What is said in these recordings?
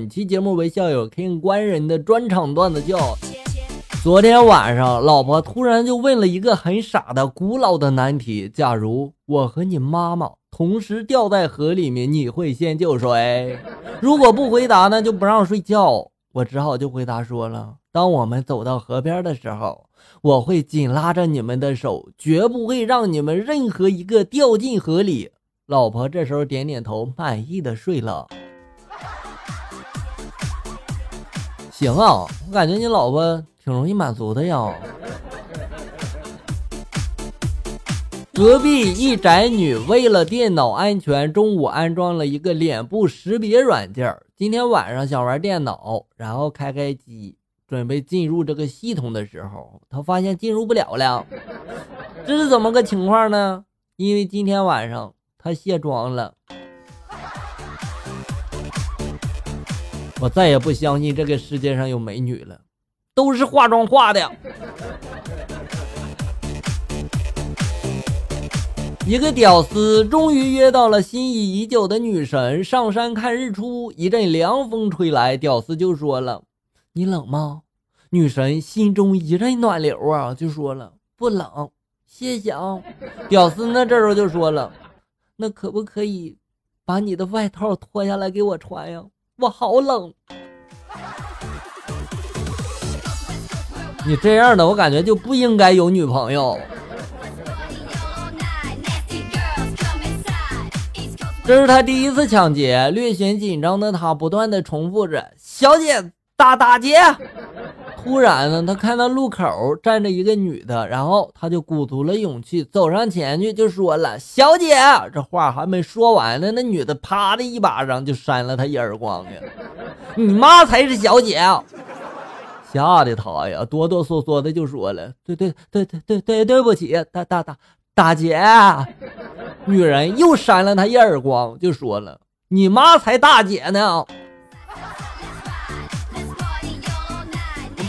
本期节目为校友 King 官人的专场段子叫：昨天晚上，老婆突然就问了一个很傻的、古老的难题：假如我和你妈妈同时掉在河里面，你会先救谁？如果不回答呢，就不让睡觉。我只好就回答说了：当我们走到河边的时候，我会紧拉着你们的手，绝不会让你们任何一个掉进河里。老婆这时候点点头，满意的睡了。行啊，我感觉你老婆挺容易满足的呀。隔壁一宅女为了电脑安全，中午安装了一个脸部识别软件。今天晚上想玩电脑，然后开开机，准备进入这个系统的时候，她发现进入不了了。这是怎么个情况呢？因为今天晚上她卸妆了。我再也不相信这个世界上有美女了，都是化妆化的。一个屌丝终于约到了心仪已久的女神上山看日出，一阵凉风吹来，屌丝就说了：“你冷吗？”女神心中一阵暖流啊，就说了：“不冷，谢谢啊。”屌丝呢这时候就说了：“那可不可以把你的外套脱下来给我穿呀？”我好冷，你这样的我感觉就不应该有女朋友。这是他第一次抢劫，略显紧张的他不断的重复着：“小姐，大打劫。”突然呢，他看到路口站着一个女的，然后他就鼓足了勇气走上前去，就说了：“小姐。”这话还没说完呢，那女的啪的一巴掌就扇了他一耳光呀！你妈才是小姐！吓得他呀，哆哆嗦嗦的就说了：“对对对对对对，对不起，大大大大姐。”女人又扇了他一耳光，就说了：“你妈才大姐呢！”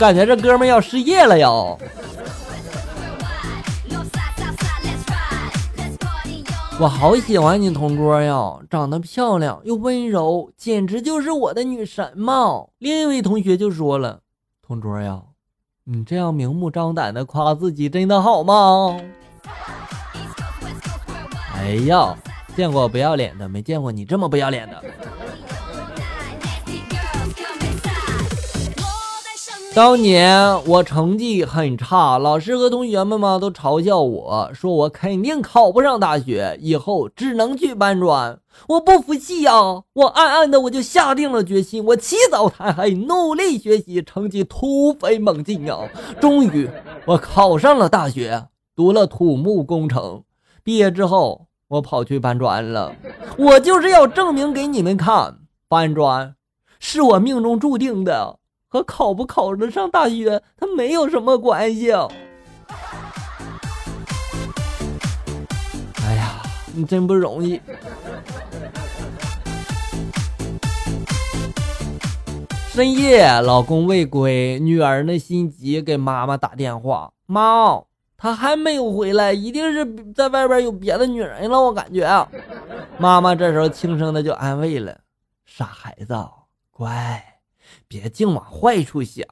感觉这哥们要失业了呀！我好喜欢你同桌呀，长得漂亮又温柔，简直就是我的女神嘛！另一位同学就说了：“同桌呀，你这样明目张胆的夸自己，真的好吗？”哎呀，见过不要脸的，没见过你这么不要脸的。当年我成绩很差，老师和同学们嘛都嘲笑我说我肯定考不上大学，以后只能去搬砖。我不服气呀，我暗暗的我就下定了决心，我起早贪黑，努力学习，成绩突飞猛进呀！终于我考上了大学，读了土木工程。毕业之后，我跑去搬砖了。我就是要证明给你们看，搬砖是我命中注定的。和考不考得上大学，它没有什么关系。哎呀，你真不容易。深夜，老公未归，女儿呢心急，给妈妈打电话：“妈，他还没有回来，一定是在外边有别的女人了。”我感觉。妈妈这时候轻声的就安慰了：“傻孩子，乖。”别净往坏处想，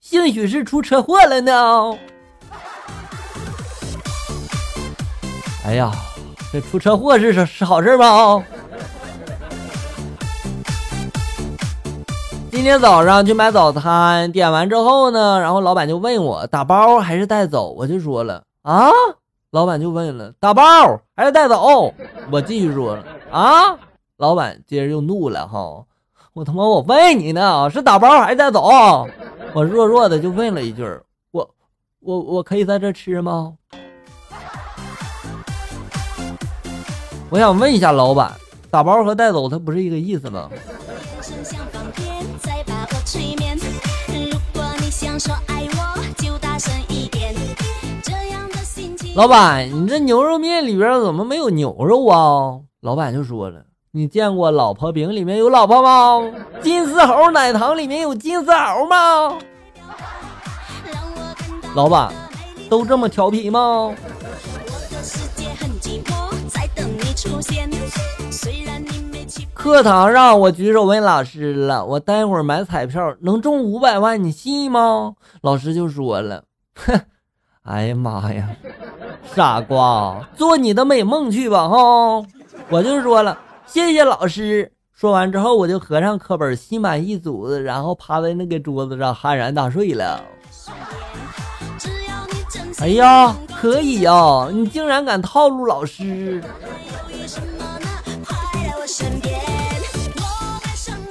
兴许是出车祸了呢。哎呀，这出车祸是是是好事吗？今天早上去买早餐，点完之后呢，然后老板就问我打包还是带走，我就说了啊。老板就问了打包还是带走，我继续说了啊。老板接着又怒了哈。我他妈，我问你呢，是打包还是带走？我弱弱的就问了一句：“我，我，我可以在这吃吗？”我想问一下老板，打包和带走它不是一个意思吗？老板，你这牛肉面里边怎么没有牛肉啊？老板就说了。你见过老婆饼里面有老婆吗？金丝猴奶糖里面有金丝猴吗？老板，都这么调皮吗？课堂上我举手问老师了，我待会儿买彩票能中五百万，你信吗？老师就说了，哼，哎呀妈呀，傻瓜，做你的美梦去吧哈！我就说了，谢谢老师。说完之后，我就合上课本，心满意足的，然后趴在那个桌子上酣然大睡了。哎呀，可以呀，你竟然敢套路老师！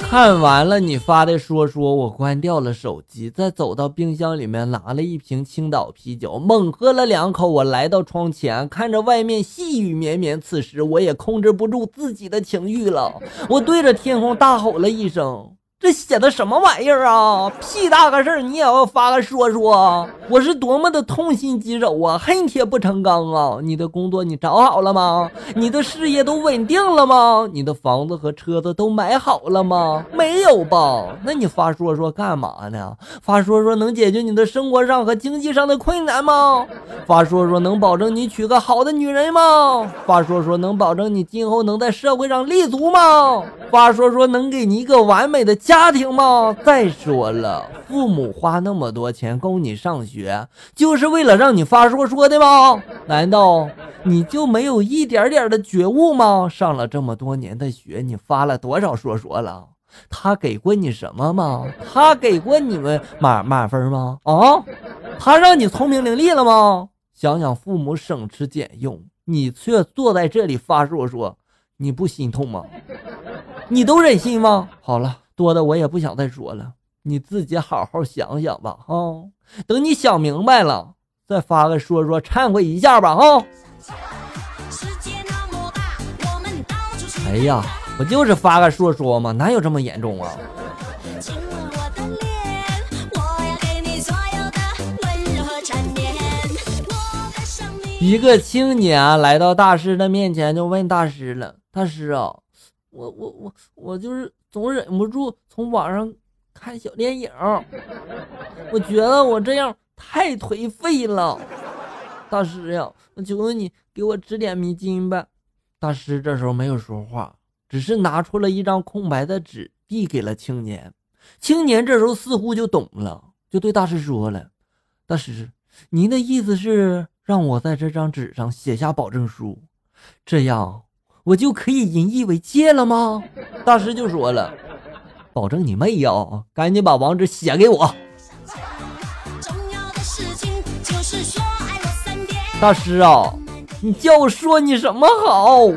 看完了你发的说说，我关掉了手机，再走到冰箱里面拿了一瓶青岛啤酒，猛喝了两口。我来到窗前，看着外面细雨绵绵。此时我也控制不住自己的情欲了，我对着天空大吼了一声。这写的什么玩意儿啊！屁大个事儿，你也要发个说说？我是多么的痛心疾首啊，恨铁不成钢啊！你的工作你找好了吗？你的事业都稳定了吗？你的房子和车子都买好了吗？没有吧？那你发说说干嘛呢？发说说能解决你的生活上和经济上的困难吗？发说说能保证你娶个好的女人吗？发说说能保证你今后能在社会上立足吗？发说说能给你一个完美的。家庭吗？再说了，父母花那么多钱供你上学，就是为了让你发说说的吗？难道你就没有一点点的觉悟吗？上了这么多年的学，你发了多少说说了？他给过你什么吗？他给过你们满满分吗？啊？他让你聪明伶俐了吗？想想父母省吃俭用，你却坐在这里发说说，你不心痛吗？你都忍心吗？好了。多的我也不想再说了，你自己好好想想吧，哈，等你想明白了，再发个说说忏悔一下吧，哈。哎呀，不就是发个说说吗，哪有这么严重啊？一个青年来到大师的面前，就问大师了：“大师啊，我我我我就是。”总忍不住从网上看小电影，我觉得我这样太颓废了。大师呀，我求求你给我指点迷津吧。大师这时候没有说话，只是拿出了一张空白的纸递给了青年。青年这时候似乎就懂了，就对大师说了：“大师，您的意思是让我在这张纸上写下保证书，这样？”我就可以引以为戒了吗？大师就说了：“保证你妹呀！赶紧把网址写给我。”大师啊，你叫我说你什么好？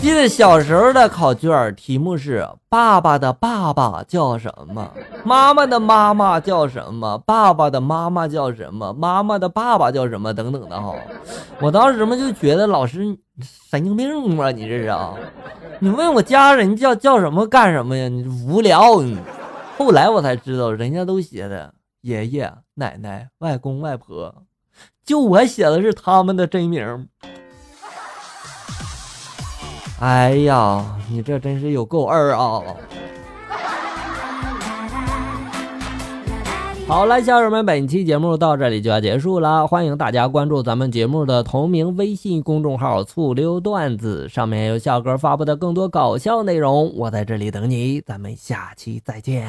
记得小时候的考卷题目是：爸爸的爸爸叫什么？妈妈的妈妈叫什么？爸爸的妈妈叫什么？妈妈的爸爸叫什么？等等的哈。我当时嘛就觉得老师神经病吧，你这是啊？你问我家人叫叫什么干什么呀？你无聊。后来我才知道，人家都写的爷爷奶奶、外公外婆，就我写的是他们的真名。哎呀，你这真是有够二啊！好了，家人们，本期节目到这里就要结束了。欢迎大家关注咱们节目的同名微信公众号“醋溜段子”，上面有笑哥发布的更多搞笑内容。我在这里等你，咱们下期再见。